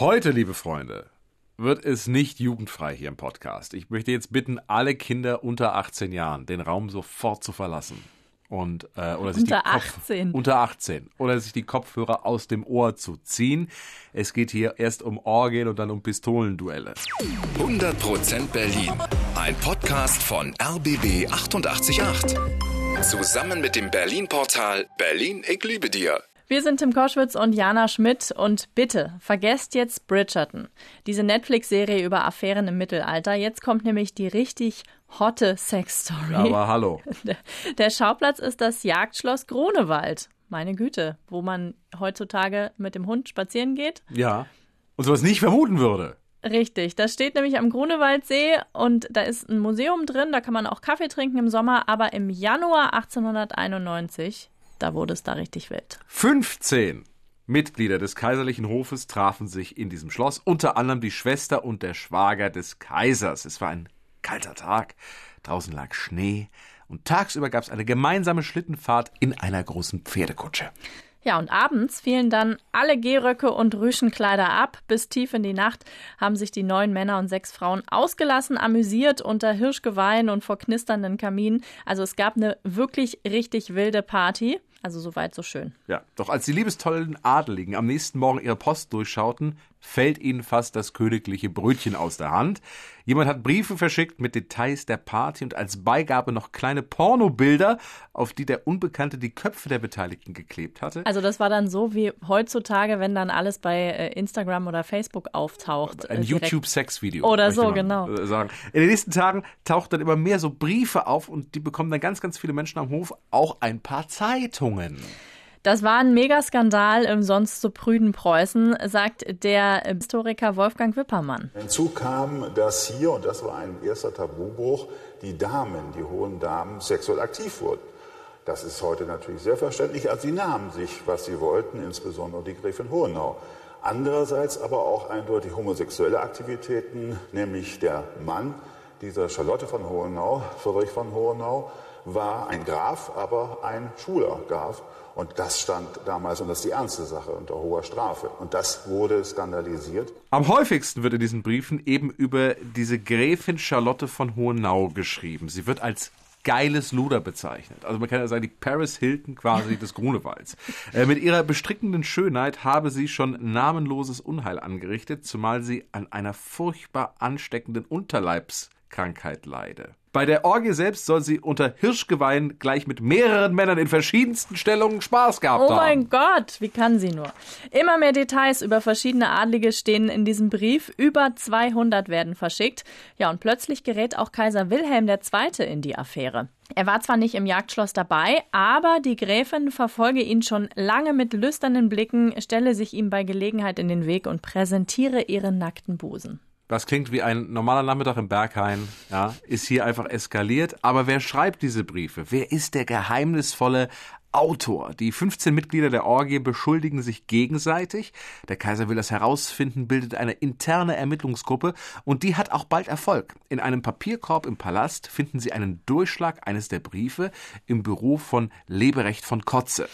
Heute, liebe Freunde, wird es nicht jugendfrei hier im Podcast. Ich möchte jetzt bitten, alle Kinder unter 18 Jahren den Raum sofort zu verlassen. Und, äh, oder sich Unter die Kopf- 18. Unter 18. Oder sich die Kopfhörer aus dem Ohr zu ziehen. Es geht hier erst um Orgien und dann um Pistolenduelle. 100% Berlin. Ein Podcast von RBB 888. Zusammen mit dem Berlin-Portal Berlin, ich liebe dir. Wir sind Tim Koschwitz und Jana Schmidt und bitte vergesst jetzt Bridgerton, diese Netflix-Serie über Affären im Mittelalter. Jetzt kommt nämlich die richtig hotte Sex-Story. Aber hallo. Der, Schauplatz ist das Jagdschloss Grunewald. Meine Güte, wo man heutzutage mit dem Hund spazieren geht. Ja. Und sowas nicht vermuten würde. Richtig, das steht nämlich am Grunewaldsee und da ist ein Museum drin, da kann man auch Kaffee trinken im Sommer, aber im Januar 1891, da wurde es da richtig wild. 15 Mitglieder des kaiserlichen Hofes trafen sich in diesem Schloss, unter anderem die Schwester und der Schwager des Kaisers. Es war ein kalter Tag, draußen lag Schnee und tagsüber gab es eine gemeinsame Schlittenfahrt in einer großen Pferdekutsche. Ja, und abends fielen dann alle Gehröcke und Rüschenkleider ab. Bis tief in die Nacht haben sich die neun Männer und sechs Frauen ausgelassen, amüsiert unter Hirschgeweihen und vor knisternden Kaminen. Also es gab eine wirklich richtig wilde Party. Also soweit so schön. Ja, doch als die liebestollen Adeligen am nächsten Morgen ihre Post durchschauten, fällt ihnen fast das königliche Brötchen aus der Hand. Jemand hat Briefe verschickt mit Details der Party und als Beigabe noch kleine Pornobilder, auf die der Unbekannte die Köpfe der Beteiligten geklebt hatte. Also das war dann so wie heutzutage, wenn dann alles bei äh, Instagram oder Facebook auftaucht. Ein äh, direkt. YouTube-Sex-Video. Oder so, genau. äh, Sagen. In den nächsten Tagen tauchen dann immer mehr so Briefe auf und die bekommen dann ganz, ganz viele Menschen am Hof auch ein paar Zeitungen. Das war ein Megaskandal im sonst so prüden Preußen, sagt der Historiker Wolfgang Wippermann. Hinzu kam, dass hier, und das war ein erster Tabubruch, die Damen, die hohen Damen, sexuell aktiv wurden. Das ist heute natürlich selbstverständlich, also sie nahmen sich, was sie wollten, insbesondere die Gräfin Hohenau. Andererseits aber auch eindeutig homosexuelle Aktivitäten, nämlich der Mann dieser Charlotte von Hohenau, Friedrich von Hohenau, war ein Graf, aber ein schwuler Graf. Und das stand damals, und das ist die ernste Sache, unter hoher Strafe. Und das wurde skandalisiert. Am häufigsten wird in diesen Briefen eben über diese Gräfin Charlotte von Hohenau geschrieben. Sie wird als geiles Luder bezeichnet. Also man kann ja sagen, die Paris Hilton quasi des Grunewalds. Äh, mit ihrer bestrickenden Schönheit habe sie schon namenloses Unheil angerichtet, zumal sie an einer furchtbar ansteckenden Unterleibskrankheit leide. Bei der Orgie selbst soll sie unter Hirschgeweihen gleich mit mehreren Männern in verschiedensten Stellungen Spaß gehabt Oh haben. mein Gott, wie kann sie nur? Immer mehr Details über verschiedene Adlige stehen in diesem Brief. Über 200 werden verschickt. Ja, und plötzlich gerät auch Kaiser Wilhelm II. in die Affäre. Er war zwar nicht im Jagdschloss dabei, aber die Gräfin verfolge ihn schon lange mit lüsternen Blicken, stelle sich ihm bei Gelegenheit in den Weg und präsentiere ihren nackten Busen. Das klingt wie ein normaler Nachmittag im Berghain, ja, ist hier einfach eskaliert. Aber wer schreibt diese Briefe? Wer ist der geheimnisvolle Autor? Die 15 Mitglieder der Orgie beschuldigen sich gegenseitig. Der Kaiser will das herausfinden, bildet eine interne Ermittlungsgruppe und die hat auch bald Erfolg. In einem Papierkorb im Palast finden sie einen Durchschlag eines der Briefe im Büro von Leberecht von Kotze.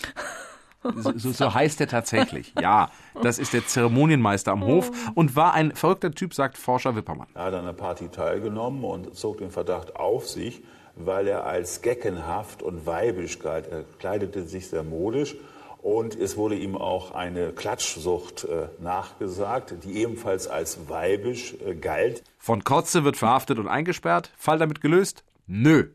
So, so, so heißt er tatsächlich. Ja, das ist der Zeremonienmeister am Hof und war ein verrückter Typ, sagt Forscher Wippermann. Er hat an der Party teilgenommen und zog den Verdacht auf sich, weil er als geckenhaft und weibisch galt. Er kleidete sich sehr modisch und es wurde ihm auch eine Klatschsucht äh, nachgesagt, die ebenfalls als weibisch äh, galt. Von Kotze wird verhaftet und eingesperrt. Fall damit gelöst? Nö.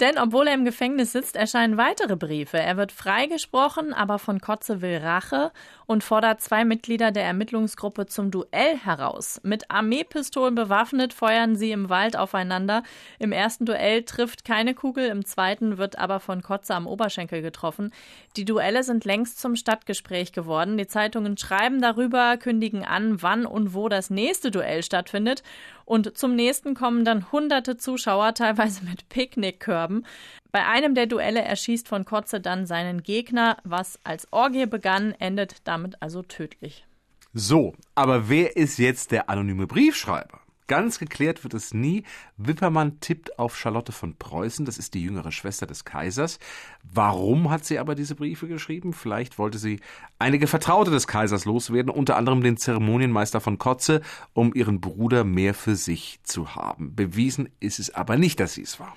Denn obwohl er im Gefängnis sitzt, erscheinen weitere Briefe. Er wird freigesprochen, aber von Kotze will Rache und fordert zwei Mitglieder der Ermittlungsgruppe zum Duell heraus. Mit Armeepistolen bewaffnet feuern sie im Wald aufeinander. Im ersten Duell trifft keine Kugel, im zweiten wird aber von Kotze am Oberschenkel getroffen. Die Duelle sind längst zum Stadtgespräch geworden. Die Zeitungen schreiben darüber, kündigen an, wann und wo das nächste Duell stattfindet. Und zum nächsten kommen dann hunderte Zuschauer, teilweise mit Picknickkörben. Bei einem der Duelle erschießt von Kotze dann seinen Gegner. Was als Orgie begann, endet damit also tödlich. So, aber wer ist jetzt der anonyme Briefschreiber? Ganz geklärt wird es nie. Wippermann tippt auf Charlotte von Preußen, das ist die jüngere Schwester des Kaisers. Warum hat sie aber diese Briefe geschrieben? Vielleicht wollte sie einige Vertraute des Kaisers loswerden, unter anderem den Zeremonienmeister von Kotze, um ihren Bruder mehr für sich zu haben. Bewiesen ist es aber nicht, dass sie es war.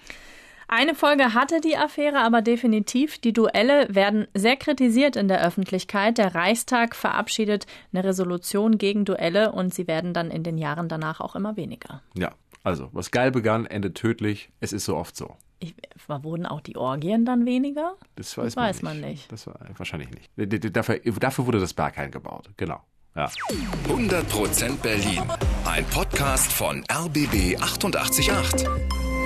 Eine Folge hatte die Affäre aber definitiv. Die Duelle werden sehr kritisiert in der Öffentlichkeit. Der Reichstag verabschiedet eine Resolution gegen Duelle und sie werden dann in den Jahren danach auch immer weniger. Ja, also was geil begann, endet tödlich. Es ist so oft so. Ich, wurden auch die Orgien dann weniger? Das weiß, das man, weiß nicht. man, nicht. Das war wahrscheinlich nicht. Dafür, dafür wurde das Berghain gebaut. Genau. Ja. 100% Berlin. Ein Podcast von RBB 888.